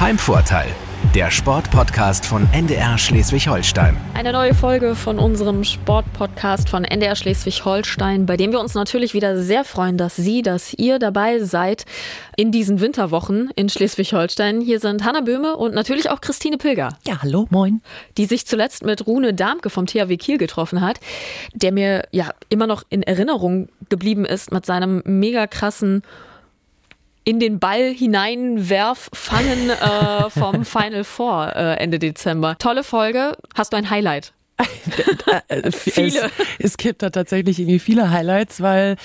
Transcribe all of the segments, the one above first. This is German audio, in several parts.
Heimvorteil, der Sportpodcast von NDR Schleswig-Holstein. Eine neue Folge von unserem Sportpodcast von NDR Schleswig-Holstein, bei dem wir uns natürlich wieder sehr freuen, dass Sie, dass ihr dabei seid in diesen Winterwochen in Schleswig-Holstein. Hier sind Hanna Böhme und natürlich auch Christine Pilger. Ja, hallo, moin. Die sich zuletzt mit Rune Darmke vom THW Kiel getroffen hat, der mir ja immer noch in Erinnerung geblieben ist mit seinem mega krassen in den Ball hineinwerf fangen äh, vom Final Four äh, Ende Dezember. Tolle Folge. Hast du ein Highlight? viele. Es, es gibt da tatsächlich irgendwie viele Highlights, weil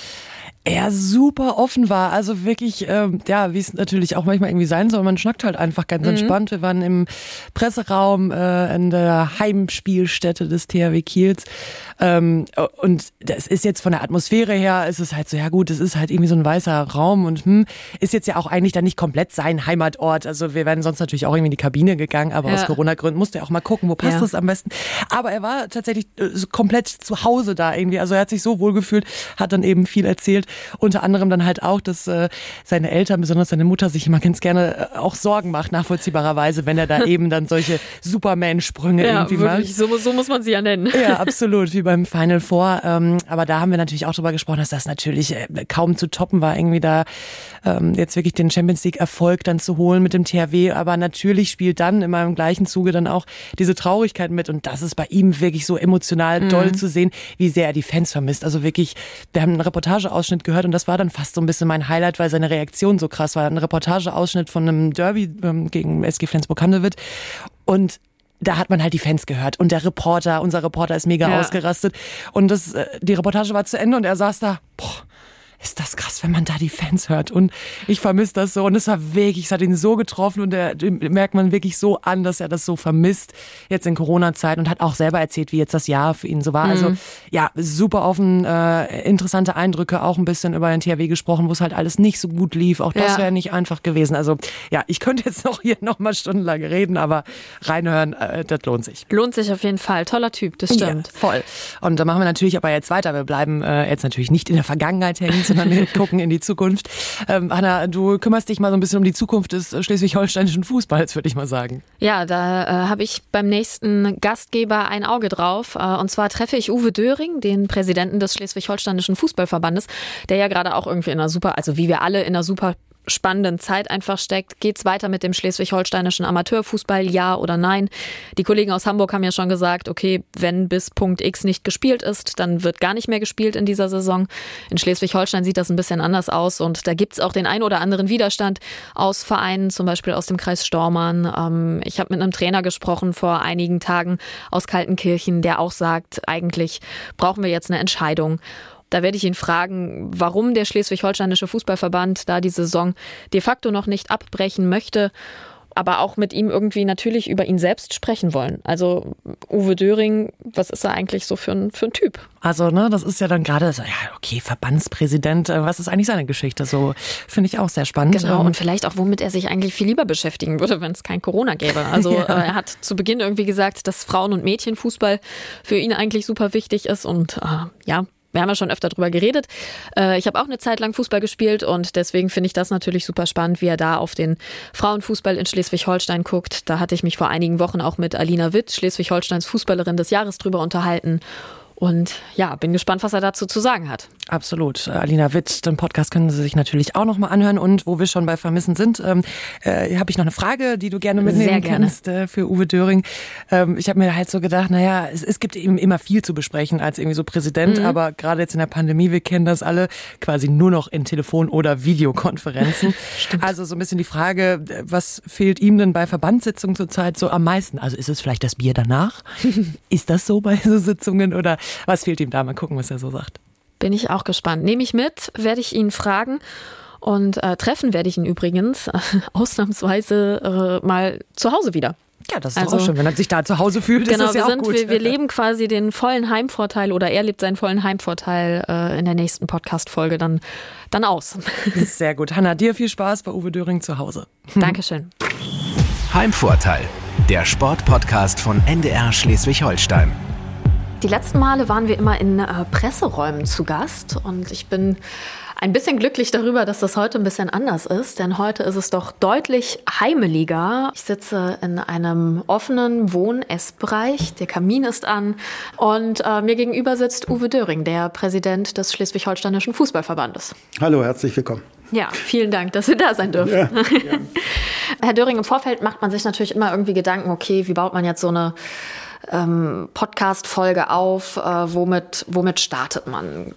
er super offen war. Also wirklich, ähm, ja, wie es natürlich auch manchmal irgendwie sein soll. Man schnackt halt einfach ganz mhm. entspannt. Wir waren im Presseraum äh, in der Heimspielstätte des THW Kiels. Ähm, und das ist jetzt von der Atmosphäre her, ist es halt so, ja gut, es ist halt irgendwie so ein weißer Raum und hm, ist jetzt ja auch eigentlich dann nicht komplett sein Heimatort. Also wir wären sonst natürlich auch irgendwie in die Kabine gegangen, aber ja. aus Corona-Gründen musste er auch mal gucken, wo passt es am besten. Aber er war tatsächlich äh, komplett zu Hause da irgendwie. Also er hat sich so wohl gefühlt, hat dann eben viel erzählt. Unter anderem dann halt auch, dass äh, seine Eltern, besonders seine Mutter, sich immer ganz gerne äh, auch Sorgen macht, nachvollziehbarerweise, wenn er da eben dann solche Superman-Sprünge ja, irgendwie wirklich. macht. So, so muss man sie ja nennen. Ja, absolut, wie beim Final Four. Ähm, aber da haben wir natürlich auch drüber gesprochen, dass das natürlich äh, kaum zu toppen war, irgendwie da ähm, jetzt wirklich den Champions League-Erfolg dann zu holen mit dem THW. Aber natürlich spielt dann in meinem gleichen Zuge dann auch diese Traurigkeit mit. Und das ist bei ihm wirklich so emotional mhm. doll zu sehen, wie sehr er die Fans vermisst. Also wirklich, wir haben einen Reportageausschnitt gehört und das war dann fast so ein bisschen mein Highlight, weil seine Reaktion so krass war. Ein Reportageausschnitt von einem Derby ähm, gegen SG Flensburg-Handewitt und da hat man halt die Fans gehört und der Reporter, unser Reporter ist mega ja. ausgerastet und das, äh, die Reportage war zu Ende und er saß da, boah, ist das krass, wenn man da die Fans hört. Und ich vermisse das so. Und es war wirklich, es hat ihn so getroffen und der merkt man wirklich so an, dass er das so vermisst jetzt in Corona-Zeit und hat auch selber erzählt, wie jetzt das Jahr für ihn so war. Also, mhm. Also ja, super offen, äh, interessante Eindrücke, auch ein bisschen über den THW gesprochen, wo es halt alles nicht so gut lief. Auch das ja. wäre nicht einfach gewesen. Also ja, ich könnte jetzt noch hier noch mal stundenlang reden, aber reinhören, äh, das lohnt sich. Lohnt sich auf jeden Fall. Toller Typ, das stimmt. Ja, voll. Und da machen wir natürlich aber jetzt weiter. Wir bleiben äh, jetzt natürlich nicht in der Vergangenheit hängen, sondern wir gucken in die Zukunft. Ähm, Hanna, du kümmerst dich mal so ein bisschen um die Zukunft des schleswig-holsteinischen Fußballs, würde ich mal sagen. Ja, da äh, habe ich beim nächsten Gastgeber ein Auge drauf. Äh, und zwar treffe ich Uwe Döring, den Präsidenten des schleswig-holsteinischen Fußballverbandes, der ja gerade auch irgendwie in einer super, also wie wir alle in einer super spannenden Zeit einfach steckt. Geht es weiter mit dem schleswig-holsteinischen Amateurfußball, ja oder nein? Die Kollegen aus Hamburg haben ja schon gesagt, okay, wenn bis Punkt X nicht gespielt ist, dann wird gar nicht mehr gespielt in dieser Saison. In Schleswig-Holstein sieht das ein bisschen anders aus und da gibt es auch den ein oder anderen Widerstand aus Vereinen, zum Beispiel aus dem Kreis Stormann. Ähm, ich habe mit einem Trainer gesprochen vor einigen Tagen aus Kaltenkirchen, der auch sagt, eigentlich brauchen wir jetzt eine Entscheidung. Da werde ich ihn fragen, warum der Schleswig-Holsteinische Fußballverband da die Saison de facto noch nicht abbrechen möchte aber auch mit ihm irgendwie natürlich über ihn selbst sprechen wollen. Also Uwe Döring, was ist er eigentlich so für ein, für ein Typ? Also, ne, das ist ja dann gerade so, ja, okay, Verbandspräsident, äh, was ist eigentlich seine Geschichte? So finde ich auch sehr spannend. Genau, ähm, und vielleicht auch, womit er sich eigentlich viel lieber beschäftigen würde, wenn es kein Corona gäbe. Also ja. äh, er hat zu Beginn irgendwie gesagt, dass Frauen- und Mädchenfußball für ihn eigentlich super wichtig ist und äh, ja, wir haben ja schon öfter drüber geredet. Äh, ich habe auch eine Zeit lang Fußball gespielt und deswegen finde ich das natürlich super spannend, wie er da auf den Frauenfußball in Schleswig-Holstein guckt. Da hatte ich mich vor einigen Wochen auch mit Alina Witt, Schleswig-Holsteins Fußballerin des Jahres, drüber unterhalten. Und ja, bin gespannt, was er dazu zu sagen hat. Absolut. Alina Witt, den Podcast können Sie sich natürlich auch nochmal anhören. Und wo wir schon bei Vermissen sind, ähm, äh, habe ich noch eine Frage, die du gerne mitnehmen Sehr gerne. kannst äh, für Uwe Döring. Ähm, ich habe mir halt so gedacht, naja, es, es gibt eben immer viel zu besprechen als irgendwie so Präsident, mhm. aber gerade jetzt in der Pandemie, wir kennen das alle, quasi nur noch in Telefon- oder Videokonferenzen. also so ein bisschen die Frage, was fehlt ihm denn bei Verbandssitzungen zurzeit so am meisten? Also ist es vielleicht das Bier danach? ist das so bei so Sitzungen oder was fehlt ihm da? Mal gucken, was er so sagt. Bin ich auch gespannt. Nehme ich mit, werde ich ihn fragen. Und äh, treffen werde ich ihn übrigens äh, ausnahmsweise äh, mal zu Hause wieder. Ja, das ist also, auch schön, wenn er sich da zu Hause fühlt. Genau, ist das ja wir, sind, auch gut. Wir, wir leben quasi den vollen Heimvorteil oder er lebt seinen vollen Heimvorteil äh, in der nächsten Podcast-Folge dann, dann aus. Sehr gut. Hanna, dir viel Spaß bei Uwe Döring zu Hause. Dankeschön. Heimvorteil, der Sportpodcast von NDR Schleswig-Holstein. Die letzten Male waren wir immer in äh, Presseräumen zu Gast und ich bin ein bisschen glücklich darüber, dass das heute ein bisschen anders ist, denn heute ist es doch deutlich heimeliger. Ich sitze in einem offenen Wohn-Essbereich, der Kamin ist an und äh, mir gegenüber sitzt Uwe Döring, der Präsident des Schleswig-Holsteinischen Fußballverbandes. Hallo, herzlich willkommen. Ja, vielen Dank, dass wir da sein dürfen. Ja. Herr Döring, im Vorfeld macht man sich natürlich immer irgendwie Gedanken, okay, wie baut man jetzt so eine ähm, Podcast-Folge auf? Äh, womit, womit startet man?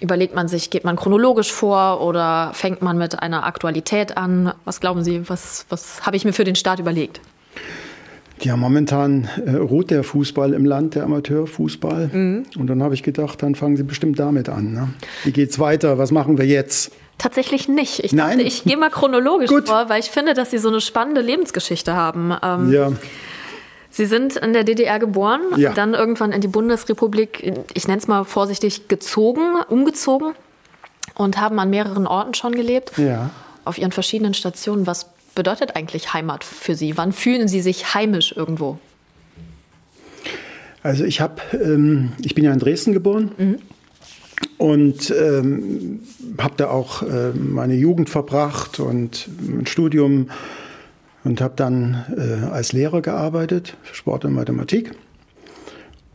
Überlegt man sich, geht man chronologisch vor oder fängt man mit einer Aktualität an? Was glauben Sie, was, was habe ich mir für den Start überlegt? Ja, momentan äh, ruht der Fußball im Land, der Amateurfußball. Mhm. Und dann habe ich gedacht, dann fangen Sie bestimmt damit an. Ne? Wie geht's weiter? Was machen wir jetzt? Tatsächlich nicht. Ich Nein? dachte, ich gehe mal chronologisch vor, weil ich finde, dass Sie so eine spannende Lebensgeschichte haben. Ähm, ja. Sie sind in der DDR geboren, ja. dann irgendwann in die Bundesrepublik, ich nenne es mal vorsichtig, gezogen, umgezogen und haben an mehreren Orten schon gelebt. Ja. Auf Ihren verschiedenen Stationen. Was bedeutet eigentlich Heimat für Sie? Wann fühlen Sie sich heimisch irgendwo? Also ich habe, ähm, ich bin ja in Dresden geboren. Mhm. Und ähm, habe da auch äh, meine Jugend verbracht und ein Studium und habe dann äh, als Lehrer gearbeitet für Sport und Mathematik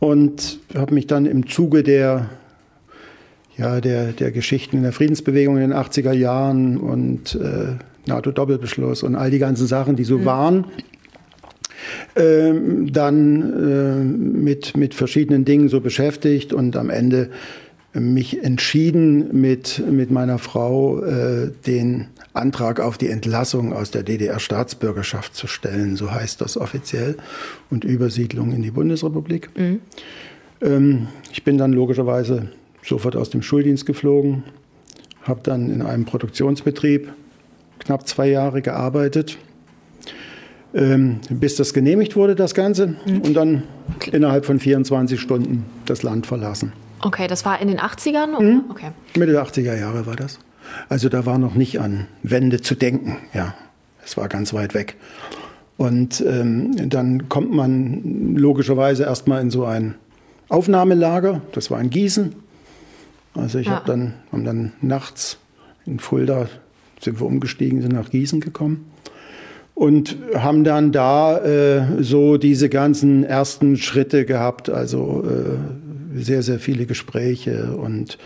und habe mich dann im Zuge der ja, der, der Geschichten in der Friedensbewegung in den 80er Jahren und äh, NATO-Doppelbeschluss und all die ganzen Sachen, die so mhm. waren, ähm, dann äh, mit, mit verschiedenen Dingen so beschäftigt und am Ende mich entschieden, mit, mit meiner Frau äh, den Antrag auf die Entlassung aus der DDR-Staatsbürgerschaft zu stellen, so heißt das offiziell, und Übersiedlung in die Bundesrepublik. Mhm. Ähm, ich bin dann logischerweise sofort aus dem Schuldienst geflogen, habe dann in einem Produktionsbetrieb knapp zwei Jahre gearbeitet, ähm, bis das genehmigt wurde, das Ganze, mhm. und dann innerhalb von 24 Stunden das Land verlassen. Okay, das war in den 80ern? Mhm. Okay. Mitte der 80er Jahre war das. Also da war noch nicht an Wende zu denken. Ja, es war ganz weit weg. Und ähm, dann kommt man logischerweise erstmal in so ein Aufnahmelager. Das war in Gießen. Also ich ja. habe dann, haben dann nachts in Fulda sind wir umgestiegen, sind nach Gießen gekommen und haben dann da äh, so diese ganzen ersten Schritte gehabt. Also äh, sehr, sehr viele Gespräche und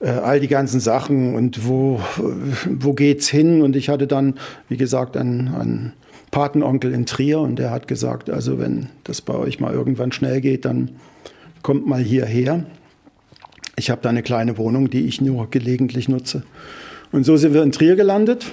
all die ganzen Sachen und wo, wo geht's hin? Und ich hatte dann, wie gesagt, einen, einen Patenonkel in Trier und der hat gesagt, also wenn das bei euch mal irgendwann schnell geht, dann kommt mal hierher. Ich habe da eine kleine Wohnung, die ich nur gelegentlich nutze. Und so sind wir in Trier gelandet.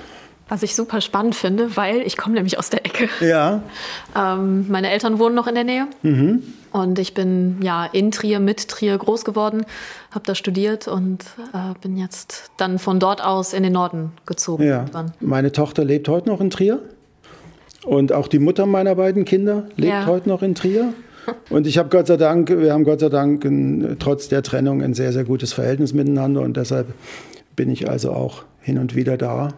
Was ich super spannend finde, weil ich komme nämlich aus der Ecke. Ja. Ähm, meine Eltern wohnen noch in der Nähe. Mhm. Und ich bin ja in Trier, mit Trier groß geworden, habe da studiert und äh, bin jetzt dann von dort aus in den Norden gezogen. Ja. Meine Tochter lebt heute noch in Trier. Und auch die Mutter meiner beiden Kinder lebt ja. heute noch in Trier. Und ich habe Gott sei Dank, wir haben Gott sei Dank ein, trotz der Trennung ein sehr, sehr gutes Verhältnis miteinander. Und deshalb bin ich also auch hin und wieder da.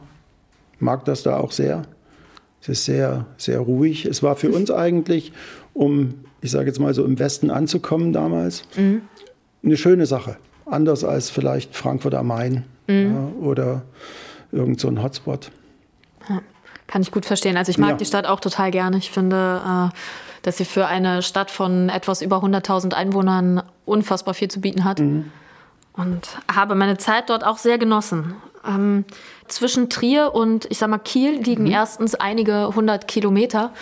Mag das da auch sehr. Es ist sehr, sehr ruhig. Es war für uns eigentlich, um ich sage jetzt mal so im Westen anzukommen damals, mhm. eine schöne Sache. Anders als vielleicht Frankfurt am Main mhm. ja, oder irgend so ein Hotspot. Ja, kann ich gut verstehen. Also ich mag ja. die Stadt auch total gerne. Ich finde, äh, dass sie für eine Stadt von etwas über 100.000 Einwohnern unfassbar viel zu bieten hat. Mhm. Und habe meine Zeit dort auch sehr genossen. Ähm, zwischen Trier und, ich sag mal, Kiel liegen mhm. erstens einige hundert Kilometer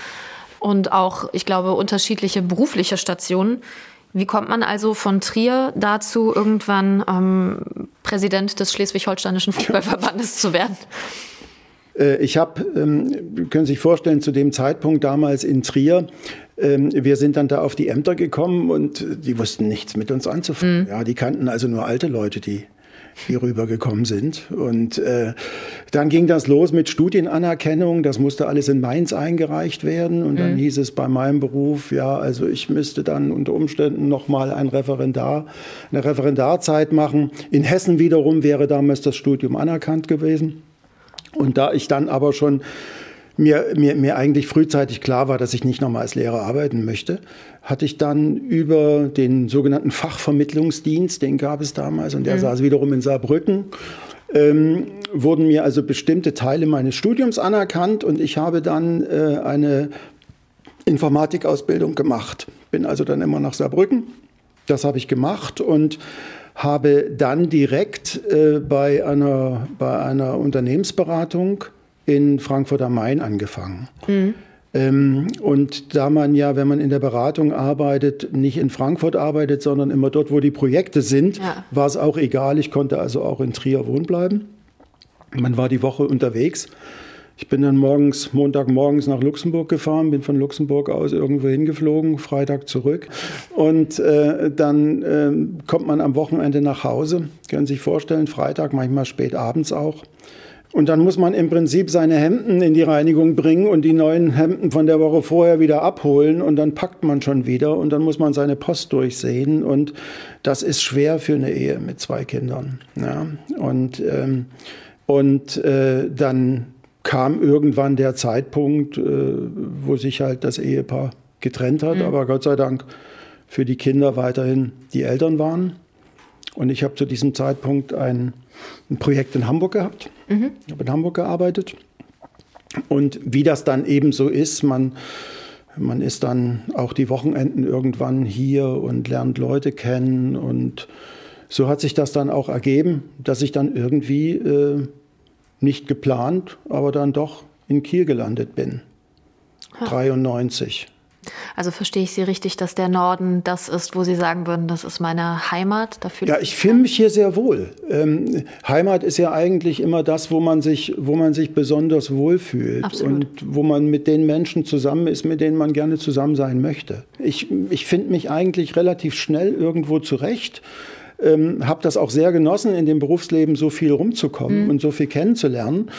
und auch, ich glaube, unterschiedliche berufliche Stationen. Wie kommt man also von Trier dazu, irgendwann ähm, Präsident des Schleswig-Holsteinischen Fußballverbandes zu werden? Äh, ich habe, ähm, können Sie sich vorstellen, zu dem Zeitpunkt damals in Trier, ähm, wir sind dann da auf die Ämter gekommen und die wussten nichts mit uns anzufangen. Mhm. Ja, die kannten also nur alte Leute, die hier rübergekommen sind. Und äh, dann ging das los mit Studienanerkennung. Das musste alles in Mainz eingereicht werden. Und dann mhm. hieß es bei meinem Beruf, ja, also ich müsste dann unter Umständen noch mal ein Referendar, eine Referendarzeit machen. In Hessen wiederum wäre damals das Studium anerkannt gewesen. Und da ich dann aber schon mir, mir, mir eigentlich frühzeitig klar war, dass ich nicht nochmal als Lehrer arbeiten möchte, hatte ich dann über den sogenannten Fachvermittlungsdienst, den gab es damals, und der mhm. saß wiederum in Saarbrücken, ähm, wurden mir also bestimmte Teile meines Studiums anerkannt und ich habe dann äh, eine Informatikausbildung gemacht. Bin also dann immer nach Saarbrücken. Das habe ich gemacht und habe dann direkt äh, bei, einer, bei einer Unternehmensberatung in Frankfurt am Main angefangen. Mhm. Ähm, und da man ja, wenn man in der Beratung arbeitet, nicht in Frankfurt arbeitet, sondern immer dort, wo die Projekte sind, ja. war es auch egal. Ich konnte also auch in Trier wohnen bleiben. Man war die Woche unterwegs. Ich bin dann morgens, Montagmorgens nach Luxemburg gefahren, bin von Luxemburg aus irgendwo hingeflogen, Freitag zurück. Und äh, dann äh, kommt man am Wochenende nach Hause. Können Sie sich vorstellen, Freitag, manchmal spät abends auch. Und dann muss man im Prinzip seine Hemden in die Reinigung bringen und die neuen Hemden von der Woche vorher wieder abholen und dann packt man schon wieder und dann muss man seine Post durchsehen und das ist schwer für eine Ehe mit zwei Kindern. Ja. Und, ähm, und äh, dann kam irgendwann der Zeitpunkt, äh, wo sich halt das Ehepaar getrennt hat, mhm. aber Gott sei Dank für die Kinder weiterhin die Eltern waren. Und ich habe zu diesem Zeitpunkt ein, ein Projekt in Hamburg gehabt. Mhm. Ich habe in Hamburg gearbeitet. Und wie das dann eben so ist, man, man ist dann auch die Wochenenden irgendwann hier und lernt Leute kennen. Und so hat sich das dann auch ergeben, dass ich dann irgendwie äh, nicht geplant, aber dann doch in Kiel gelandet bin. Ha. 93. Also verstehe ich Sie richtig, dass der Norden das ist, wo Sie sagen würden, das ist meine Heimat? Dafür ja, ich fühle mich hier sehr wohl. Ähm, Heimat ist ja eigentlich immer das, wo man sich, wo man sich besonders wohlfühlt Absolut. und wo man mit den Menschen zusammen ist, mit denen man gerne zusammen sein möchte. Ich, ich finde mich eigentlich relativ schnell irgendwo zurecht. Ähm, habe das auch sehr genossen, in dem Berufsleben so viel rumzukommen mhm. und so viel kennenzulernen.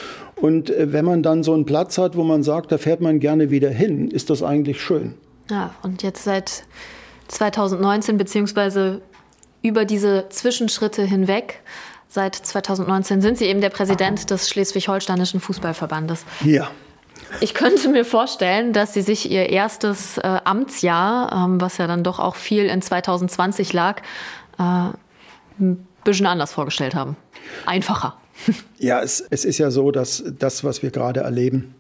Und äh, wenn man dann so einen Platz hat, wo man sagt, da fährt man gerne wieder hin, ist das eigentlich schön. Ja, und jetzt seit 2019 beziehungsweise über diese Zwischenschritte hinweg. Seit 2019 sind Sie eben der Präsident des Schleswig-Holsteinischen Fußballverbandes. Ja. Ich könnte mir vorstellen, dass Sie sich Ihr erstes äh, Amtsjahr, ähm, was ja dann doch auch viel in 2020 lag, äh, ein bisschen anders vorgestellt haben. Einfacher. Ja, es, es ist ja so, dass das, was wir gerade erleben,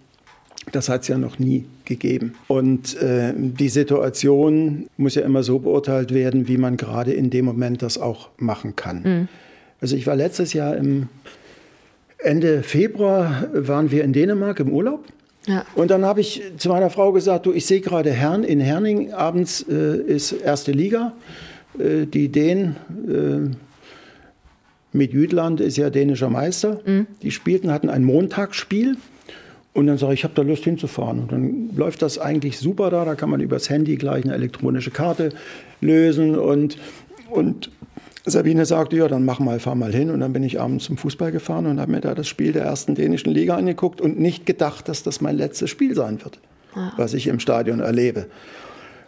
das hat es ja noch nie gegeben. Und äh, die Situation muss ja immer so beurteilt werden, wie man gerade in dem Moment das auch machen kann. Mhm. Also ich war letztes Jahr im Ende Februar waren wir in Dänemark im Urlaub. Ja. Und dann habe ich zu meiner Frau gesagt, du, ich sehe gerade Herrn in Herning, abends äh, ist erste Liga. Äh, die Dänen äh, mit Jütland ist ja dänischer Meister. Mhm. Die spielten, hatten ein Montagsspiel. Und dann sage ich, ich habe da Lust hinzufahren. Und dann läuft das eigentlich super da. Da kann man übers Handy gleich eine elektronische Karte lösen. Und, und Sabine sagte, ja, dann mach mal, fahr mal hin. Und dann bin ich abends zum Fußball gefahren und habe mir da das Spiel der ersten dänischen Liga angeguckt und nicht gedacht, dass das mein letztes Spiel sein wird, ah. was ich im Stadion erlebe.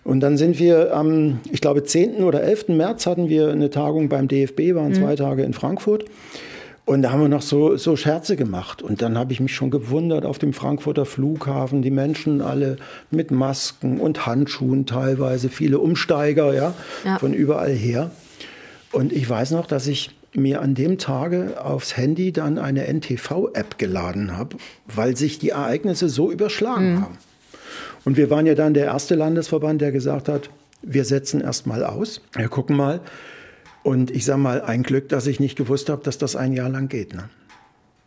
Und dann sind wir am, ich glaube, 10. oder 11. März hatten wir eine Tagung beim DFB, waren mhm. zwei Tage in Frankfurt. Und da haben wir noch so, so Scherze gemacht. Und dann habe ich mich schon gewundert auf dem Frankfurter Flughafen, die Menschen alle mit Masken und Handschuhen teilweise, viele Umsteiger, ja, ja. von überall her. Und ich weiß noch, dass ich mir an dem Tage aufs Handy dann eine NTV-App geladen habe, weil sich die Ereignisse so überschlagen mhm. haben. Und wir waren ja dann der erste Landesverband, der gesagt hat, wir setzen erst mal aus, wir gucken mal. Und ich sage mal, ein Glück, dass ich nicht gewusst habe, dass das ein Jahr lang geht. Ne?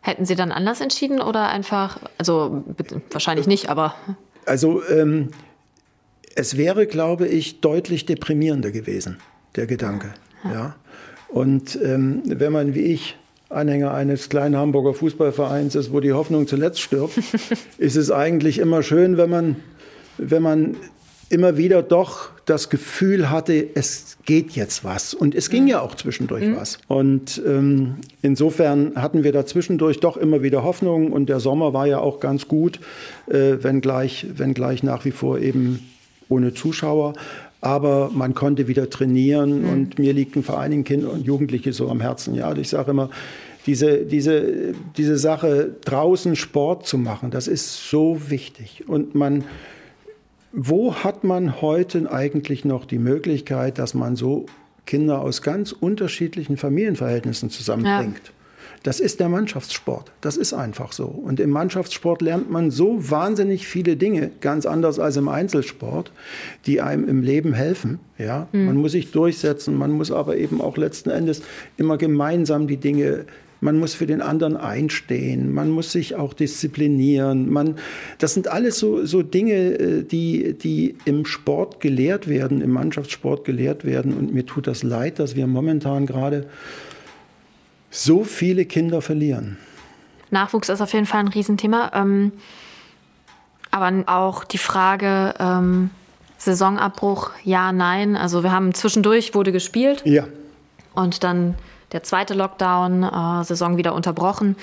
Hätten Sie dann anders entschieden oder einfach, also wahrscheinlich nicht, aber. Also ähm, es wäre, glaube ich, deutlich deprimierender gewesen, der Gedanke. Ja. ja. Und ähm, wenn man wie ich Anhänger eines kleinen Hamburger Fußballvereins ist, wo die Hoffnung zuletzt stirbt, ist es eigentlich immer schön, wenn man, wenn man immer wieder doch das Gefühl hatte, es geht jetzt was. Und es ging ja auch zwischendurch mhm. was. Und ähm, insofern hatten wir da zwischendurch doch immer wieder Hoffnung. Und der Sommer war ja auch ganz gut, äh, wenngleich, wenngleich nach wie vor eben ohne Zuschauer. Aber man konnte wieder trainieren mhm. und mir liegten vor allen Dingen Kinder und Jugendliche so am Herzen. Ja, ich sage immer, diese, diese, diese Sache, draußen Sport zu machen, das ist so wichtig. Und man, wo hat man heute eigentlich noch die Möglichkeit, dass man so Kinder aus ganz unterschiedlichen Familienverhältnissen zusammenbringt? Ja. Das ist der Mannschaftssport. Das ist einfach so. Und im Mannschaftssport lernt man so wahnsinnig viele Dinge, ganz anders als im Einzelsport, die einem im Leben helfen. Ja, mhm. man muss sich durchsetzen, man muss aber eben auch letzten Endes immer gemeinsam die Dinge man muss für den anderen einstehen, man muss sich auch disziplinieren. Man, das sind alles so, so Dinge, äh, die, die im Sport gelehrt werden, im Mannschaftssport gelehrt werden. Und mir tut das leid, dass wir momentan gerade so viele Kinder verlieren. Nachwuchs ist auf jeden Fall ein Riesenthema. Ähm, aber auch die Frage, ähm, Saisonabbruch, ja, nein. Also wir haben zwischendurch wurde gespielt. Ja. Und dann der zweite Lockdown, äh, Saison wieder unterbrochen.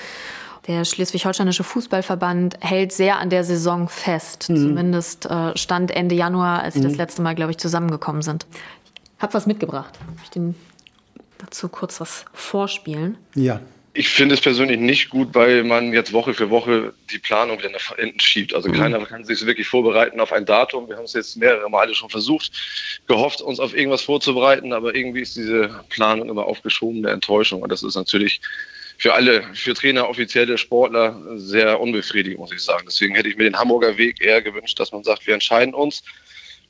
Der Schleswig-Holsteinische Fußballverband hält sehr an der Saison fest. Mhm. Zumindest äh, stand Ende Januar, als sie mhm. das letzte Mal, glaube ich, zusammengekommen sind. Hab was mitgebracht. Ich den dazu kurz was vorspielen. Ja. Ich finde es persönlich nicht gut, weil man jetzt Woche für Woche die Planung wieder nach hinten schiebt. Also mhm. keiner kann sich wirklich vorbereiten auf ein Datum. Wir haben es jetzt mehrere Male schon versucht, gehofft, uns auf irgendwas vorzubereiten, aber irgendwie ist diese Planung immer aufgeschobene Enttäuschung. Und das ist natürlich für alle, für Trainer, offizielle Sportler sehr unbefriedigend, muss ich sagen. Deswegen hätte ich mir den Hamburger Weg eher gewünscht, dass man sagt, wir entscheiden uns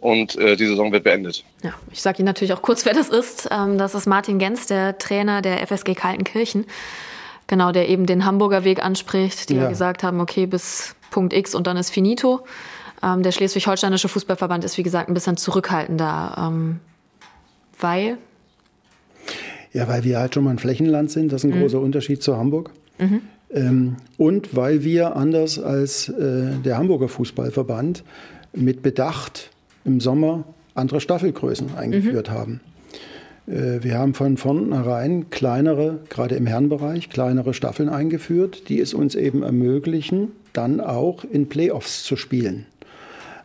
und äh, die Saison wird beendet. Ja, ich sage Ihnen natürlich auch kurz, wer das ist. Ähm, das ist Martin Gens, der Trainer der FSG Kaltenkirchen. Genau, der eben den Hamburger Weg anspricht, die ja, ja gesagt haben, okay, bis Punkt X und dann ist finito. Ähm, der Schleswig-Holsteinische Fußballverband ist, wie gesagt, ein bisschen zurückhaltender, ähm, weil? Ja, weil wir halt schon mal ein Flächenland sind. Das ist ein mhm. großer Unterschied zu Hamburg. Mhm. Ähm, und weil wir anders als äh, der Hamburger Fußballverband mit Bedacht im Sommer andere Staffelgrößen eingeführt mhm. haben. Äh, wir haben von vornherein kleinere, gerade im Herrenbereich, kleinere Staffeln eingeführt, die es uns eben ermöglichen, dann auch in Playoffs zu spielen.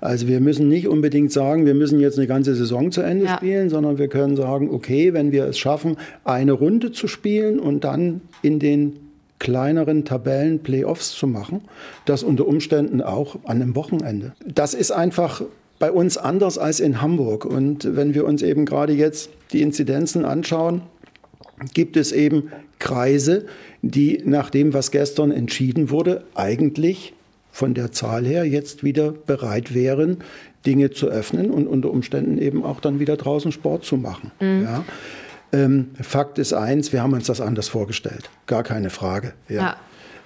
Also wir müssen nicht unbedingt sagen, wir müssen jetzt eine ganze Saison zu Ende ja. spielen, sondern wir können sagen, okay, wenn wir es schaffen, eine Runde zu spielen und dann in den kleineren Tabellen Playoffs zu machen, das unter Umständen auch an einem Wochenende. Das ist einfach bei uns anders als in Hamburg. Und wenn wir uns eben gerade jetzt die Inzidenzen anschauen, gibt es eben Kreise, die nach dem, was gestern entschieden wurde, eigentlich von der Zahl her jetzt wieder bereit wären, Dinge zu öffnen und unter Umständen eben auch dann wieder draußen Sport zu machen. Mhm. Ja. Ähm, Fakt ist eins, wir haben uns das anders vorgestellt. Gar keine Frage. Ja. ja.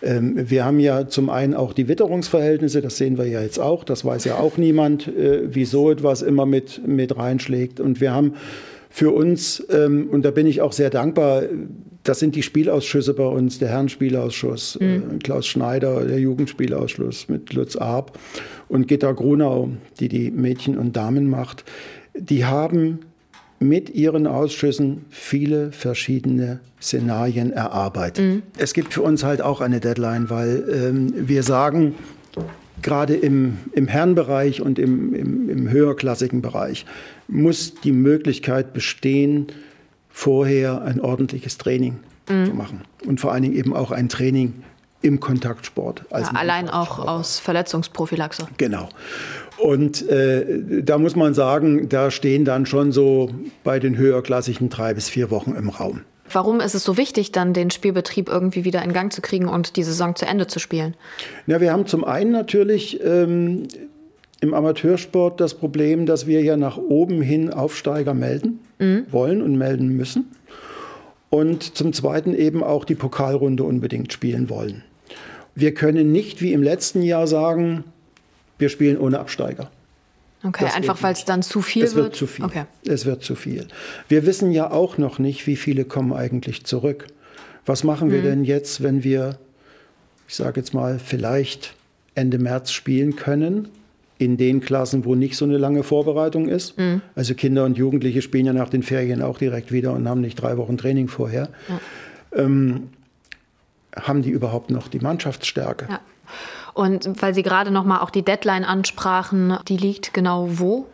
Ähm, wir haben ja zum einen auch die Witterungsverhältnisse, das sehen wir ja jetzt auch, das weiß ja auch niemand, äh, wieso etwas immer mit, mit reinschlägt. Und wir haben für uns, ähm, und da bin ich auch sehr dankbar, das sind die Spielausschüsse bei uns, der Herrenspielausschuss, äh, mhm. Klaus Schneider, der Jugendspielausschuss mit Lutz Arp und Gitta Grunau, die die Mädchen und Damen macht. Die haben mit ihren Ausschüssen viele verschiedene Szenarien erarbeitet. Mhm. Es gibt für uns halt auch eine Deadline, weil ähm, wir sagen, gerade im, im Herrenbereich und im, im, im höherklassigen Bereich muss die Möglichkeit bestehen, vorher ein ordentliches Training mhm. zu machen. Und vor allen Dingen eben auch ein Training im Kontaktsport. Ja, allein auch aus Verletzungsprophylaxe. Genau. Und äh, da muss man sagen, da stehen dann schon so bei den höherklassigen drei bis vier Wochen im Raum. Warum ist es so wichtig, dann den Spielbetrieb irgendwie wieder in Gang zu kriegen und die Saison zu Ende zu spielen? Ja, wir haben zum einen natürlich ähm, im Amateursport das Problem, dass wir ja nach oben hin Aufsteiger melden mhm. wollen und melden müssen. Und zum Zweiten eben auch die Pokalrunde unbedingt spielen wollen. Wir können nicht wie im letzten Jahr sagen, wir spielen ohne Absteiger. Okay, das einfach weil es dann zu viel es wird. wird zu viel. Okay. Es wird zu viel. Wir wissen ja auch noch nicht, wie viele kommen eigentlich zurück. Was machen wir mhm. denn jetzt, wenn wir, ich sage jetzt mal, vielleicht Ende März spielen können? In den Klassen, wo nicht so eine lange Vorbereitung ist. Mhm. Also Kinder und Jugendliche spielen ja nach den Ferien auch direkt wieder und haben nicht drei Wochen Training vorher. Ja. Ähm, haben die überhaupt noch die Mannschaftsstärke? Ja. Und weil Sie gerade noch mal auch die Deadline ansprachen, die liegt genau wo?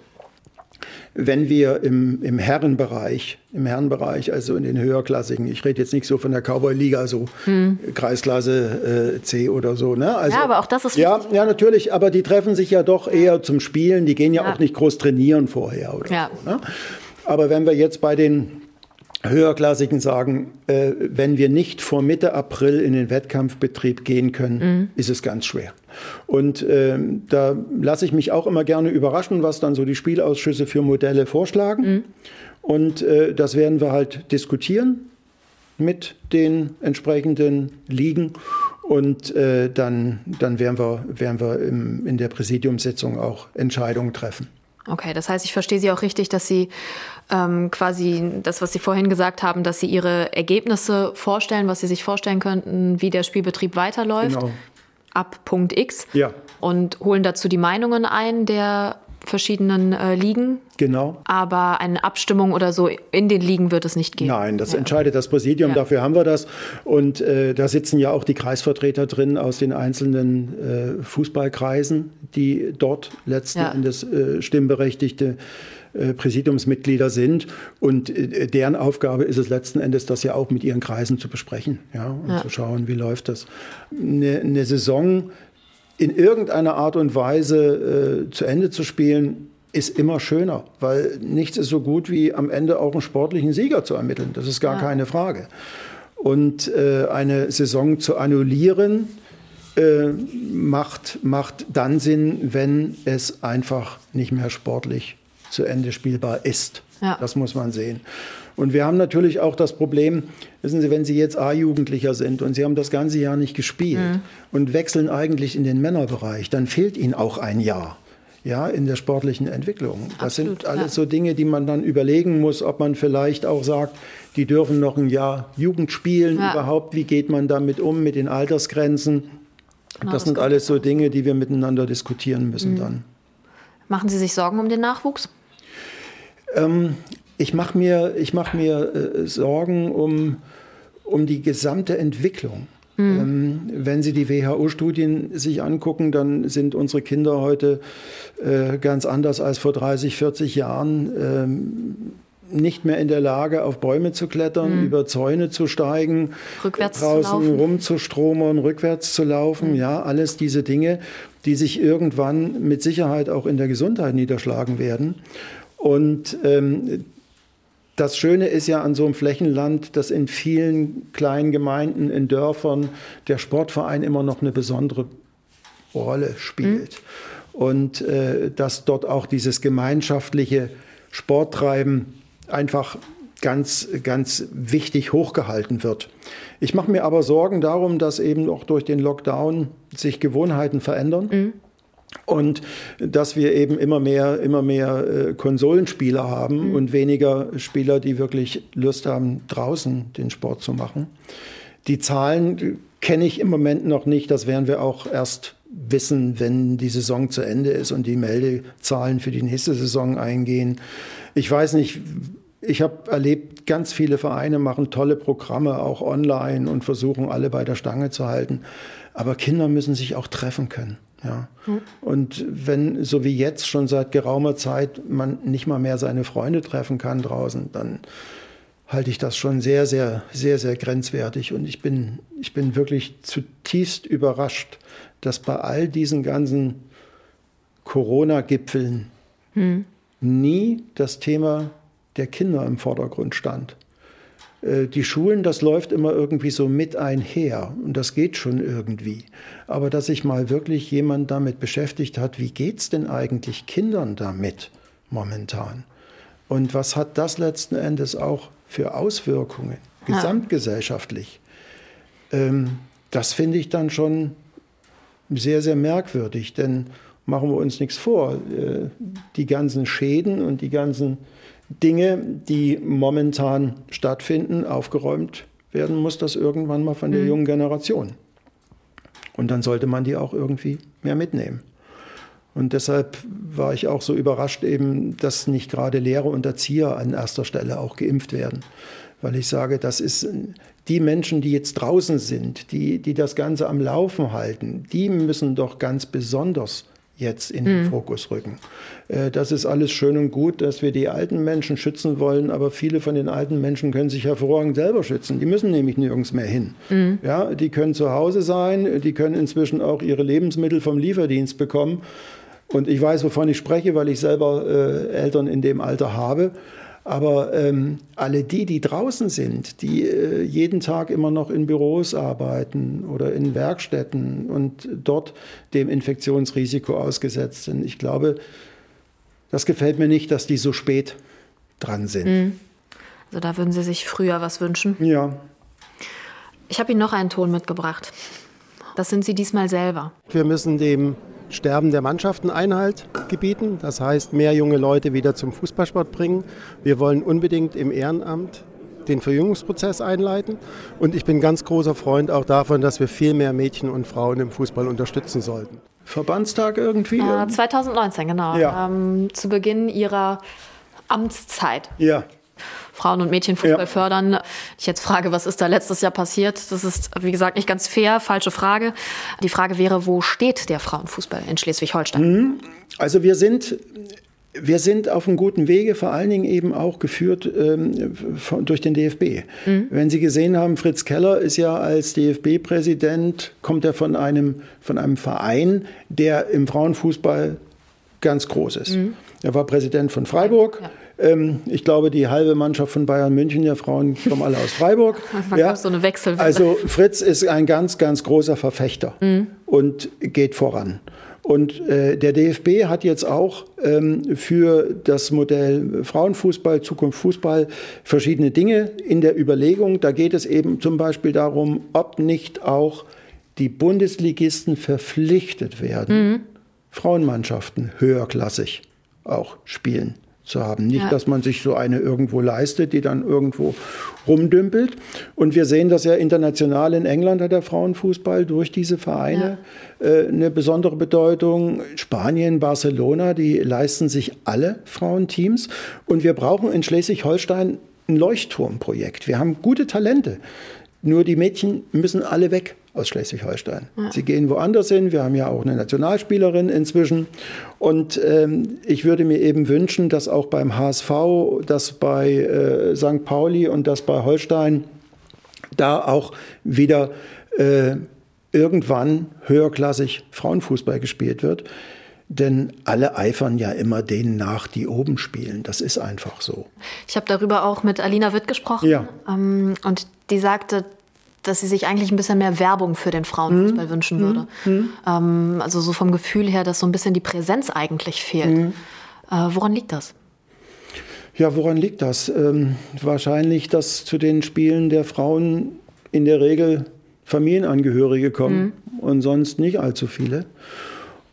wenn wir im, im Herrenbereich, im Herrenbereich, also in den höherklassigen, ich rede jetzt nicht so von der Cowboy-Liga, so hm. Kreisklasse äh, C oder so. Ne? Also, ja, aber auch das ist ja, ja, natürlich, aber die treffen sich ja doch eher zum Spielen, die gehen ja, ja. auch nicht groß trainieren vorher oder ja. so. Ne? Aber wenn wir jetzt bei den höherklassigen sagen, äh, wenn wir nicht vor Mitte April in den Wettkampfbetrieb gehen können, mhm. ist es ganz schwer. Und äh, da lasse ich mich auch immer gerne überraschen, was dann so die Spielausschüsse für Modelle vorschlagen. Mhm. Und äh, das werden wir halt diskutieren mit den entsprechenden Ligen. Und äh, dann, dann werden wir, werden wir im, in der Präsidiumssitzung auch Entscheidungen treffen. Okay, das heißt, ich verstehe Sie auch richtig, dass Sie ähm, quasi das, was Sie vorhin gesagt haben, dass Sie Ihre Ergebnisse vorstellen, was Sie sich vorstellen könnten, wie der Spielbetrieb weiterläuft. Genau. Ab Punkt X. Ja. Und holen dazu die Meinungen ein der verschiedenen äh, Ligen. Genau. Aber eine Abstimmung oder so in den Ligen wird es nicht geben. Nein, das ja. entscheidet das Präsidium, ja. dafür haben wir das. Und äh, da sitzen ja auch die Kreisvertreter drin aus den einzelnen äh, Fußballkreisen, die dort letzten ja. Endes äh, stimmberechtigte Präsidiumsmitglieder sind. Und äh, deren Aufgabe ist es letzten Endes, das ja auch mit ihren Kreisen zu besprechen ja, und ja. zu schauen, wie läuft das. Eine, eine Saison in irgendeiner Art und Weise äh, zu Ende zu spielen, ist immer schöner, weil nichts ist so gut wie am Ende auch einen sportlichen Sieger zu ermitteln. Das ist gar ja. keine Frage. Und äh, eine Saison zu annullieren, äh, macht, macht dann Sinn, wenn es einfach nicht mehr sportlich zu Ende spielbar ist. Ja. Das muss man sehen. Und wir haben natürlich auch das Problem, wissen Sie, wenn Sie jetzt A-Jugendlicher sind und Sie haben das ganze Jahr nicht gespielt mhm. und wechseln eigentlich in den Männerbereich, dann fehlt Ihnen auch ein Jahr ja, in der sportlichen Entwicklung. Das Absolut, sind alles ja. so Dinge, die man dann überlegen muss, ob man vielleicht auch sagt, die dürfen noch ein Jahr Jugend spielen ja. überhaupt. Wie geht man damit um mit den Altersgrenzen? Genau, das, das sind alles so Dinge, die wir miteinander diskutieren müssen mhm. dann. Machen Sie sich Sorgen um den Nachwuchs? Ähm, ich mache mir, ich mach mir äh, Sorgen um, um die gesamte Entwicklung. Mhm. Ähm, wenn Sie die WHO-Studien sich angucken, dann sind unsere Kinder heute äh, ganz anders als vor 30, 40 Jahren. Ähm, nicht mehr in der Lage, auf Bäume zu klettern, mhm. über Zäune zu steigen, rückwärts draußen rumzustromern, rückwärts zu laufen. Mhm. Ja, alles diese Dinge, die sich irgendwann mit Sicherheit auch in der Gesundheit niederschlagen werden. Und ähm, das Schöne ist ja an so einem Flächenland, dass in vielen kleinen Gemeinden, in Dörfern der Sportverein immer noch eine besondere Rolle spielt. Mhm. Und äh, dass dort auch dieses gemeinschaftliche Sporttreiben einfach ganz, ganz wichtig hochgehalten wird. Ich mache mir aber Sorgen darum, dass eben auch durch den Lockdown sich Gewohnheiten verändern. Mhm. Und dass wir eben immer mehr, immer mehr äh, Konsolenspieler haben mhm. und weniger Spieler, die wirklich Lust haben, draußen den Sport zu machen. Die Zahlen kenne ich im Moment noch nicht. Das werden wir auch erst wissen, wenn die Saison zu Ende ist und die Meldezahlen für die nächste Saison eingehen. Ich weiß nicht, ich habe erlebt, ganz viele Vereine machen tolle Programme, auch online und versuchen alle bei der Stange zu halten. Aber Kinder müssen sich auch treffen können. Ja. Hm. Und wenn, so wie jetzt schon seit geraumer Zeit, man nicht mal mehr seine Freunde treffen kann draußen, dann halte ich das schon sehr, sehr, sehr, sehr grenzwertig. Und ich bin, ich bin wirklich zutiefst überrascht, dass bei all diesen ganzen Corona-Gipfeln hm. nie das Thema der Kinder im Vordergrund stand. Äh, die Schulen, das läuft immer irgendwie so mit einher und das geht schon irgendwie. Aber dass sich mal wirklich jemand damit beschäftigt hat, wie geht es denn eigentlich Kindern damit momentan? Und was hat das letzten Endes auch für Auswirkungen, ja. gesamtgesellschaftlich? Ähm, das finde ich dann schon sehr, sehr merkwürdig, denn machen wir uns nichts vor, äh, die ganzen Schäden und die ganzen Dinge, die momentan stattfinden, aufgeräumt werden muss das irgendwann mal von der mhm. jungen Generation. Und dann sollte man die auch irgendwie mehr mitnehmen. Und deshalb war ich auch so überrascht eben, dass nicht gerade Lehrer und Erzieher an erster Stelle auch geimpft werden. Weil ich sage, das ist die Menschen, die jetzt draußen sind, die, die das Ganze am Laufen halten, die müssen doch ganz besonders jetzt in den mhm. Fokus rücken. Äh, das ist alles schön und gut, dass wir die alten Menschen schützen wollen, aber viele von den alten Menschen können sich hervorragend selber schützen. Die müssen nämlich nirgends mehr hin. Mhm. Ja, die können zu Hause sein, die können inzwischen auch ihre Lebensmittel vom Lieferdienst bekommen. Und ich weiß, wovon ich spreche, weil ich selber äh, Eltern in dem Alter habe. Aber ähm, alle die, die draußen sind, die äh, jeden Tag immer noch in Büros arbeiten oder in Werkstätten und dort dem Infektionsrisiko ausgesetzt sind, ich glaube, das gefällt mir nicht, dass die so spät dran sind. Mhm. Also da würden Sie sich früher was wünschen? Ja. Ich habe Ihnen noch einen Ton mitgebracht. Das sind Sie diesmal selber. Wir müssen dem Sterben der Mannschaften Einhalt gebieten. Das heißt, mehr junge Leute wieder zum Fußballsport bringen. Wir wollen unbedingt im Ehrenamt den Verjüngungsprozess einleiten. Und ich bin ganz großer Freund auch davon, dass wir viel mehr Mädchen und Frauen im Fußball unterstützen sollten. Verbandstag irgendwie? Äh, 2019, genau. Ja. Ähm, zu Beginn Ihrer Amtszeit. Ja. Frauen- und Mädchenfußball ja. fördern. Ich jetzt frage, was ist da letztes Jahr passiert? Das ist, wie gesagt, nicht ganz fair, falsche Frage. Die Frage wäre, wo steht der Frauenfußball in Schleswig-Holstein? Mhm. Also wir sind wir sind auf einem guten Wege, vor allen Dingen eben auch geführt ähm, von, durch den DFB. Mhm. Wenn Sie gesehen haben, Fritz Keller ist ja als DFB-Präsident, kommt er von einem, von einem Verein, der im Frauenfußball ganz groß ist. Mhm. Er war Präsident von Freiburg. Ja. Ähm, ich glaube, die halbe Mannschaft von Bayern München der Frauen kommen alle aus Freiburg. ja. so eine Wechsel. Also Fritz ist ein ganz, ganz großer Verfechter mhm. und geht voran. Und äh, der DFB hat jetzt auch ähm, für das Modell Frauenfußball, Zukunft Fußball verschiedene Dinge in der Überlegung. Da geht es eben zum Beispiel darum, ob nicht auch die Bundesligisten verpflichtet werden, mhm. Frauenmannschaften höherklassig auch spielen zu haben. Nicht, ja. dass man sich so eine irgendwo leistet, die dann irgendwo rumdümpelt. Und wir sehen das ja international in England hat der Frauenfußball durch diese Vereine ja. äh, eine besondere Bedeutung. Spanien, Barcelona, die leisten sich alle Frauenteams. Und wir brauchen in Schleswig-Holstein ein Leuchtturmprojekt. Wir haben gute Talente. Nur die Mädchen müssen alle weg aus Schleswig-Holstein. Ja. Sie gehen woanders hin. Wir haben ja auch eine Nationalspielerin inzwischen. Und ähm, ich würde mir eben wünschen, dass auch beim HSV, dass bei äh, St. Pauli und dass bei Holstein da auch wieder äh, irgendwann höherklassig Frauenfußball gespielt wird. Denn alle eifern ja immer denen nach, die oben spielen. Das ist einfach so. Ich habe darüber auch mit Alina Witt gesprochen. Ja. Ähm, und die sagte, dass sie sich eigentlich ein bisschen mehr Werbung für den Frauenfußball mhm. wünschen würde. Mhm. Ähm, also so vom Gefühl her, dass so ein bisschen die Präsenz eigentlich fehlt. Mhm. Äh, woran liegt das? Ja, woran liegt das? Ähm, wahrscheinlich, dass zu den Spielen der Frauen in der Regel Familienangehörige kommen mhm. und sonst nicht allzu viele.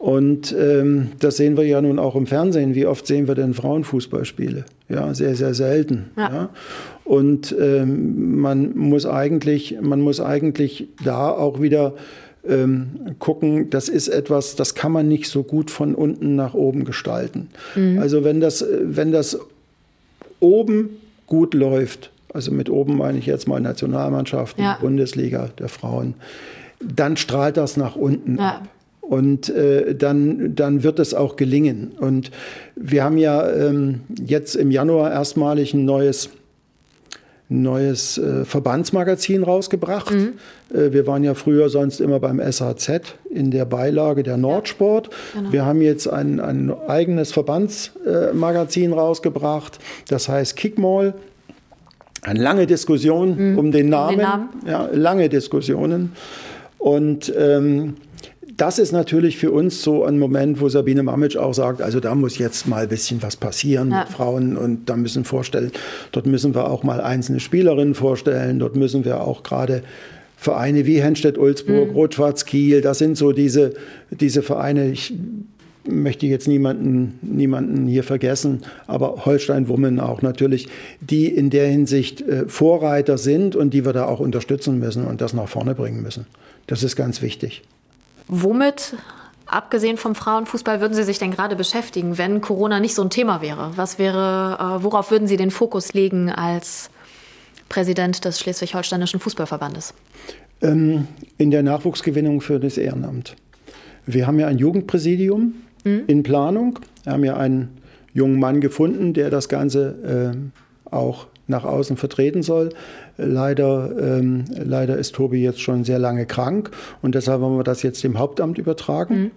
Und ähm, das sehen wir ja nun auch im Fernsehen. Wie oft sehen wir denn Frauenfußballspiele? Ja, sehr, sehr selten. Ja. ja. Und ähm, man muss eigentlich, man muss eigentlich da auch wieder ähm, gucken, das ist etwas, das kann man nicht so gut von unten nach oben gestalten. Mhm. Also wenn das, wenn das oben gut läuft, also mit oben meine ich jetzt mal Nationalmannschaften, ja. Bundesliga der Frauen, dann strahlt das nach unten ja. ab. Und äh, dann, dann wird es auch gelingen. Und wir haben ja ähm, jetzt im Januar erstmalig ein neues neues äh, Verbandsmagazin rausgebracht. Mhm. Äh, wir waren ja früher sonst immer beim SAZ in der Beilage der Nordsport. Genau. Wir haben jetzt ein, ein eigenes Verbandsmagazin äh, rausgebracht, das heißt Kickmall. Eine lange Diskussion mhm. um den Namen. Um den Namen. Ja, lange Diskussionen. Und ähm, das ist natürlich für uns so ein Moment, wo Sabine Mamic auch sagt, also da muss jetzt mal ein bisschen was passieren ja. mit Frauen und da müssen vorstellen, dort müssen wir auch mal einzelne Spielerinnen vorstellen, dort müssen wir auch gerade Vereine wie Henstedt-Ulzburg, mhm. Rot-Schwarz-Kiel, das sind so diese, diese Vereine, ich möchte jetzt niemanden, niemanden hier vergessen, aber Holstein-Wummen auch natürlich, die in der Hinsicht äh, Vorreiter sind und die wir da auch unterstützen müssen und das nach vorne bringen müssen. Das ist ganz wichtig. Womit, abgesehen vom Frauenfußball, würden Sie sich denn gerade beschäftigen, wenn Corona nicht so ein Thema wäre? Was wäre, äh, worauf würden Sie den Fokus legen als Präsident des Schleswig-Holsteinischen Fußballverbandes? Ähm, in der Nachwuchsgewinnung für das Ehrenamt. Wir haben ja ein Jugendpräsidium, mhm. in Planung. Wir haben ja einen jungen Mann gefunden, der das Ganze äh, auch nach außen vertreten soll. Leider, ähm, leider ist Tobi jetzt schon sehr lange krank und deshalb haben wir das jetzt dem Hauptamt übertragen. Mhm.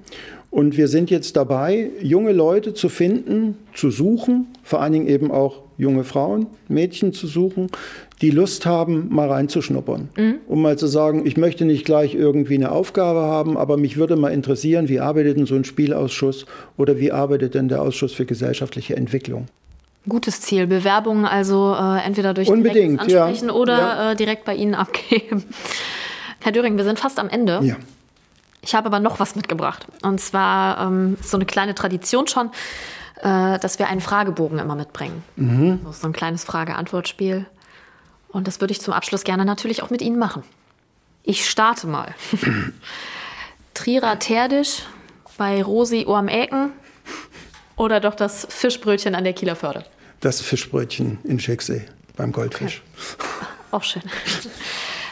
Und wir sind jetzt dabei, junge Leute zu finden, zu suchen, vor allen Dingen eben auch junge Frauen, Mädchen zu suchen, die Lust haben, mal reinzuschnuppern. Mhm. Um mal zu sagen, ich möchte nicht gleich irgendwie eine Aufgabe haben, aber mich würde mal interessieren, wie arbeitet denn so ein Spielausschuss oder wie arbeitet denn der Ausschuss für gesellschaftliche Entwicklung? Gutes Ziel. Bewerbungen also äh, entweder durch Unbedingt, Ansprechen ja. oder ja. Äh, direkt bei Ihnen abgeben. Herr Döring, wir sind fast am Ende. Ja. Ich habe aber noch was mitgebracht. Und zwar ähm, so eine kleine Tradition schon, äh, dass wir einen Fragebogen immer mitbringen. Mhm. So ein kleines Frage-Antwort-Spiel. Und das würde ich zum Abschluss gerne natürlich auch mit Ihnen machen. Ich starte mal. Trierer Terdisch bei Rosi Ohr am Ecken oder doch das Fischbrötchen an der Kieler Förde? Das Fischbrötchen in Schicksee beim Goldfisch. Okay. Auch schön.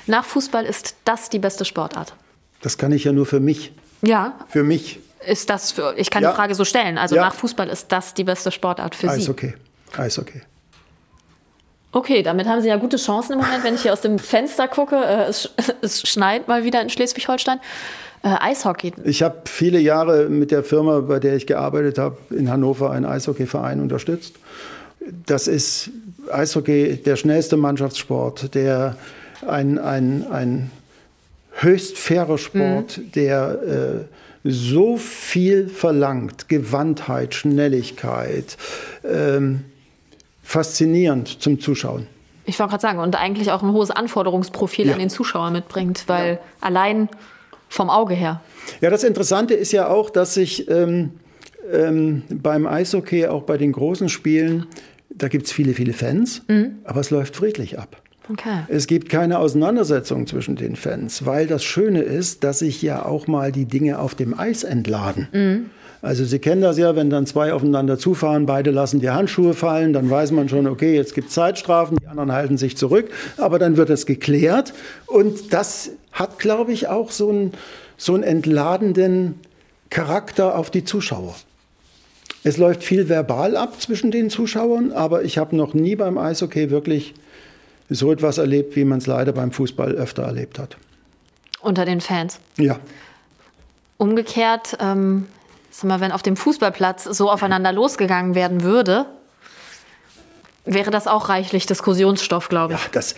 Nach Fußball ist das die beste Sportart? Das kann ich ja nur für mich. Ja. Für mich. Ist das für, ich kann ja. die Frage so stellen. Also ja. nach Fußball ist das die beste Sportart für Eishockey. Sie? Eishockey. Okay, damit haben Sie ja gute Chancen im Moment, wenn ich hier aus dem Fenster gucke. Äh, es, es schneit mal wieder in Schleswig-Holstein. Äh, Eishockey. Ich habe viele Jahre mit der Firma, bei der ich gearbeitet habe, in Hannover einen Eishockeyverein unterstützt. Das ist Eishockey der schnellste Mannschaftssport, der ein, ein, ein höchst fairer Sport, mhm. der äh, so viel verlangt. Gewandtheit, Schnelligkeit. Ähm, faszinierend zum Zuschauen. Ich wollte gerade sagen, und eigentlich auch ein hohes Anforderungsprofil ja. an den Zuschauer mitbringt, weil ja. allein vom Auge her. Ja, das Interessante ist ja auch, dass sich ähm, ähm, beim Eishockey, auch bei den großen Spielen, da gibt es viele, viele Fans, mhm. aber es läuft friedlich ab. Okay. Es gibt keine Auseinandersetzung zwischen den Fans, weil das Schöne ist, dass sich ja auch mal die Dinge auf dem Eis entladen. Mhm. Also Sie kennen das ja, wenn dann zwei aufeinander zufahren, beide lassen die Handschuhe fallen, dann weiß man schon, okay, jetzt gibt es Zeitstrafen, die anderen halten sich zurück, aber dann wird es geklärt. Und das hat, glaube ich, auch so einen, so einen entladenden Charakter auf die Zuschauer. Es läuft viel verbal ab zwischen den Zuschauern, aber ich habe noch nie beim Eishockey wirklich so etwas erlebt, wie man es leider beim Fußball öfter erlebt hat. Unter den Fans? Ja. Umgekehrt, ähm, sag mal, wenn auf dem Fußballplatz so aufeinander losgegangen werden würde, wäre das auch reichlich Diskussionsstoff, glaube ich. Ja, das,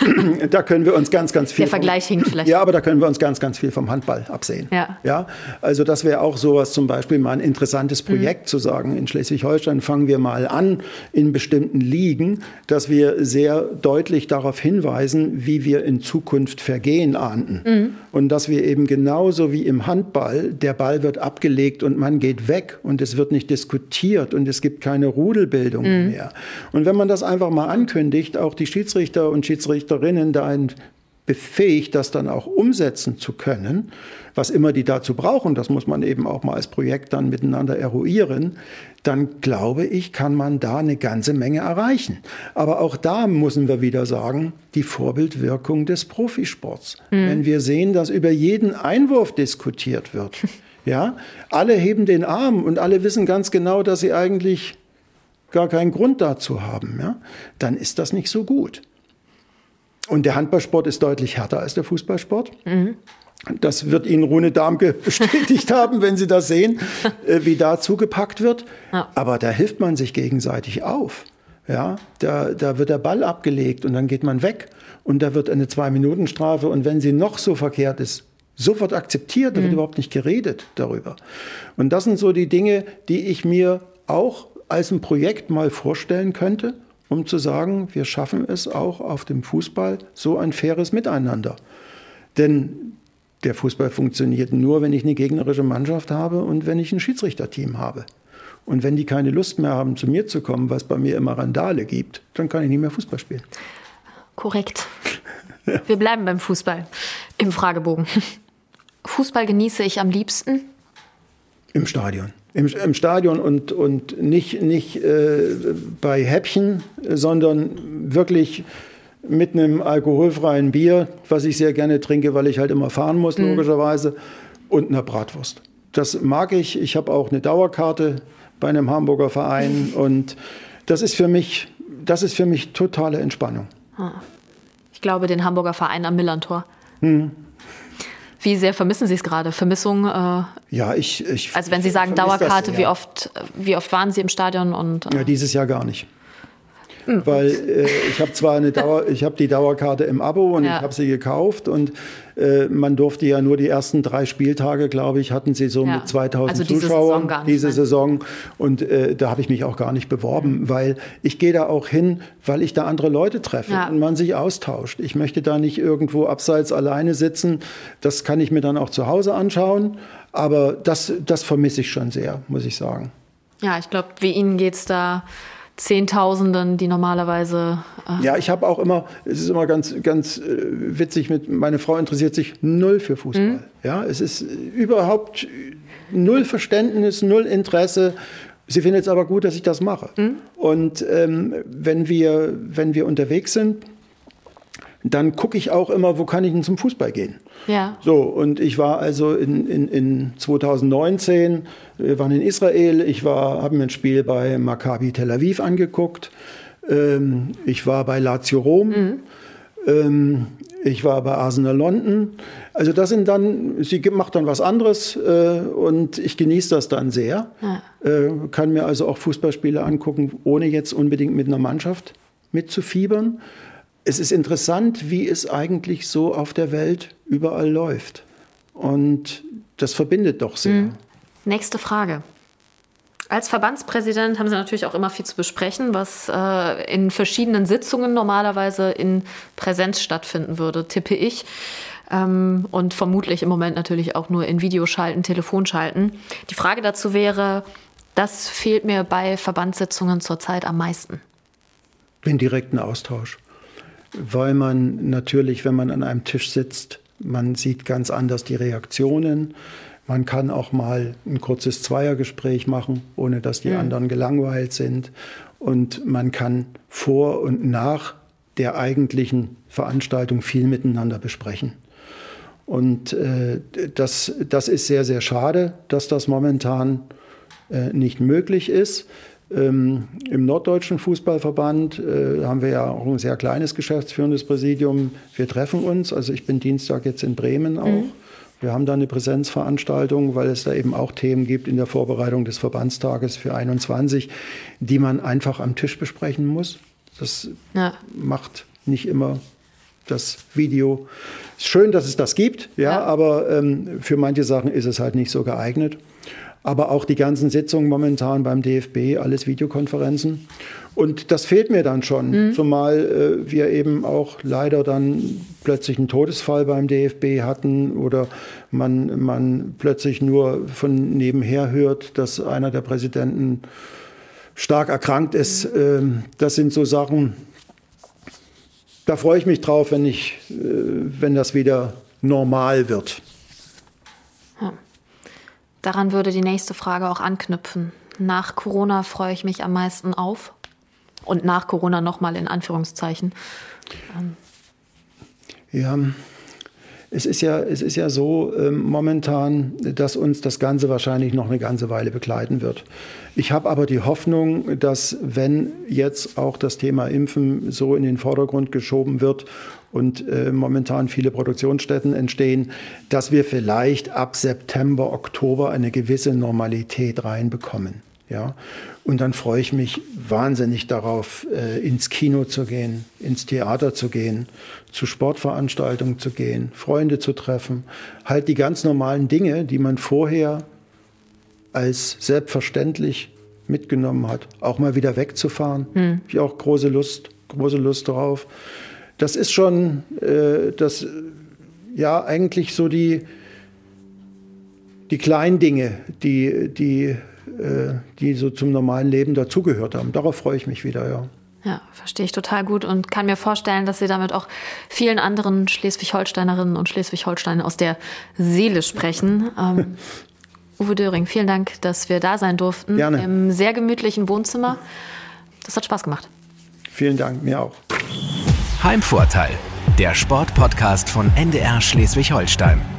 da können wir uns ganz, ganz viel. Der Vergleich vom, hinkt vielleicht. Ja, aber da können wir uns ganz, ganz viel vom Handball absehen. Ja. ja also das wäre auch sowas zum Beispiel mal ein interessantes Projekt mhm. zu sagen. In Schleswig-Holstein fangen wir mal an in bestimmten Ligen, dass wir sehr deutlich darauf hinweisen, wie wir in Zukunft Vergehen ahnden. Mhm. Und dass wir eben genauso wie im Handball, der Ball wird abgelegt und man geht weg und es wird nicht diskutiert und es gibt keine Rudelbildung mhm. mehr. Und wenn man das einfach mal ankündigt, auch die Schiedsrichter und Schiedsrichterinnen da ein befähigt, das dann auch umsetzen zu können, was immer die dazu brauchen, das muss man eben auch mal als Projekt dann miteinander eruieren, dann glaube ich, kann man da eine ganze Menge erreichen. Aber auch da müssen wir wieder sagen, die Vorbildwirkung des Profisports. Mhm. Wenn wir sehen, dass über jeden Einwurf diskutiert wird, ja, alle heben den Arm und alle wissen ganz genau, dass sie eigentlich gar keinen Grund dazu haben, ja, dann ist das nicht so gut. Und der Handballsport ist deutlich härter als der Fußballsport. Mhm. Das wird Ihnen Rune Darmke bestätigt haben, wenn Sie das sehen, äh, wie da zugepackt wird. Ja. Aber da hilft man sich gegenseitig auf. Ja, da, da wird der Ball abgelegt und dann geht man weg und da wird eine Zwei-Minuten-Strafe und wenn sie noch so verkehrt ist, sofort akzeptiert, da wird mhm. überhaupt nicht geredet darüber. Und das sind so die Dinge, die ich mir auch als ein Projekt mal vorstellen könnte, um zu sagen, wir schaffen es auch auf dem Fußball so ein faires Miteinander. Denn der Fußball funktioniert nur, wenn ich eine gegnerische Mannschaft habe und wenn ich ein Schiedsrichterteam habe. Und wenn die keine Lust mehr haben, zu mir zu kommen, was bei mir immer Randale gibt, dann kann ich nicht mehr Fußball spielen. Korrekt. Wir bleiben beim Fußball im Fragebogen. Fußball genieße ich am liebsten? Im Stadion im, im Stadion und, und nicht, nicht äh, bei Häppchen, sondern wirklich mit einem alkoholfreien Bier, was ich sehr gerne trinke, weil ich halt immer fahren muss, mhm. logischerweise, und einer Bratwurst. das mag ich. Ich habe auch eine Dauerkarte bei einem Hamburger Verein und das ist für mich, das ist für mich totale Entspannung. Ah. Ich glaube, den Hamburger Verein am Millantor. Hm. Wie sehr vermissen Sie es gerade? Vermissung? Äh, ja, ich, ich. Also wenn Sie sagen Dauerkarte, das, ja. wie oft, wie oft waren Sie im Stadion und? Äh ja, dieses Jahr gar nicht. Mhm. Weil äh, ich habe zwar eine Dauer, ich habe die Dauerkarte im Abo und ja. ich habe sie gekauft und äh, man durfte ja nur die ersten drei Spieltage, glaube ich, hatten sie so ja. mit 2000 also diese Zuschauern Saison diese? Saison und äh, da habe ich mich auch gar nicht beworben, mhm. weil ich gehe da auch hin, weil ich da andere Leute treffe ja. und man sich austauscht. Ich möchte da nicht irgendwo abseits alleine sitzen. Das kann ich mir dann auch zu Hause anschauen, aber das, das vermisse ich schon sehr, muss ich sagen. Ja, ich glaube, wie Ihnen geht es da Zehntausenden, die normalerweise. Äh ja, ich habe auch immer, es ist immer ganz, ganz äh, witzig, mit, meine Frau interessiert sich null für Fußball. Mhm. Ja, es ist überhaupt null Verständnis, null Interesse. Sie findet es aber gut, dass ich das mache. Mhm. Und ähm, wenn, wir, wenn wir unterwegs sind, dann gucke ich auch immer, wo kann ich denn zum Fußball gehen. Ja. So, und ich war also in, in, in 2019, wir waren in Israel, ich habe mir ein Spiel bei Maccabi Tel Aviv angeguckt, ähm, ich war bei Lazio Rom, mhm. ähm, ich war bei Arsenal London. Also das sind dann, sie macht dann was anderes äh, und ich genieße das dann sehr. Ja. Äh, kann mir also auch Fußballspiele angucken, ohne jetzt unbedingt mit einer Mannschaft mitzufiebern es ist interessant, wie es eigentlich so auf der Welt überall läuft. Und das verbindet doch sehr. Mhm. Nächste Frage. Als Verbandspräsident haben Sie natürlich auch immer viel zu besprechen, was äh, in verschiedenen Sitzungen normalerweise in Präsenz stattfinden würde, tippe ich. Ähm, und vermutlich im Moment natürlich auch nur in Videoschalten, Telefonschalten. Die Frage dazu wäre, das fehlt mir bei Verbandssitzungen zurzeit am meisten. Den direkten Austausch weil man natürlich, wenn man an einem Tisch sitzt, man sieht ganz anders die Reaktionen. Man kann auch mal ein kurzes Zweiergespräch machen, ohne dass die ja. anderen gelangweilt sind. Und man kann vor und nach der eigentlichen Veranstaltung viel miteinander besprechen. Und äh, das, das ist sehr, sehr schade, dass das momentan äh, nicht möglich ist. Ähm, Im Norddeutschen Fußballverband äh, haben wir ja auch ein sehr kleines geschäftsführendes Präsidium. Wir treffen uns. Also ich bin Dienstag jetzt in Bremen auch. Mhm. Wir haben da eine Präsenzveranstaltung, weil es da eben auch Themen gibt in der Vorbereitung des Verbandstages für 21, die man einfach am Tisch besprechen muss. Das ja. macht nicht immer das Video. Schön, dass es das gibt, ja, ja. aber ähm, für manche Sachen ist es halt nicht so geeignet aber auch die ganzen Sitzungen momentan beim DFB, alles Videokonferenzen. Und das fehlt mir dann schon, mhm. zumal äh, wir eben auch leider dann plötzlich einen Todesfall beim DFB hatten oder man, man plötzlich nur von nebenher hört, dass einer der Präsidenten stark erkrankt ist. Ähm, das sind so Sachen, da freue ich mich drauf, wenn, ich, äh, wenn das wieder normal wird. Daran würde die nächste Frage auch anknüpfen. Nach Corona freue ich mich am meisten auf. Und nach Corona nochmal in Anführungszeichen. Ähm. Ja, es ist ja, es ist ja so ähm, momentan, dass uns das Ganze wahrscheinlich noch eine ganze Weile begleiten wird. Ich habe aber die Hoffnung, dass wenn jetzt auch das Thema Impfen so in den Vordergrund geschoben wird und äh, momentan viele Produktionsstätten entstehen, dass wir vielleicht ab September, Oktober eine gewisse Normalität reinbekommen. Ja? Und dann freue ich mich wahnsinnig darauf, äh, ins Kino zu gehen, ins Theater zu gehen, zu Sportveranstaltungen zu gehen, Freunde zu treffen. Halt die ganz normalen Dinge, die man vorher als selbstverständlich mitgenommen hat, auch mal wieder wegzufahren. Hm. Ich auch große Lust, große Lust darauf. Das ist schon äh, das, ja, eigentlich so die, die kleinen Dinge, die, die äh, die so zum normalen Leben dazugehört haben. Darauf freue ich mich wieder, ja. Ja, verstehe ich total gut und kann mir vorstellen, dass Sie damit auch vielen anderen Schleswig-Holsteinerinnen und Schleswig-Holsteinern aus der Seele sprechen. Ähm, Uwe Döring, vielen Dank, dass wir da sein durften. Gerne. Im sehr gemütlichen Wohnzimmer. Das hat Spaß gemacht. Vielen Dank, mir auch. Heimvorteil, der Sportpodcast von NDR Schleswig-Holstein.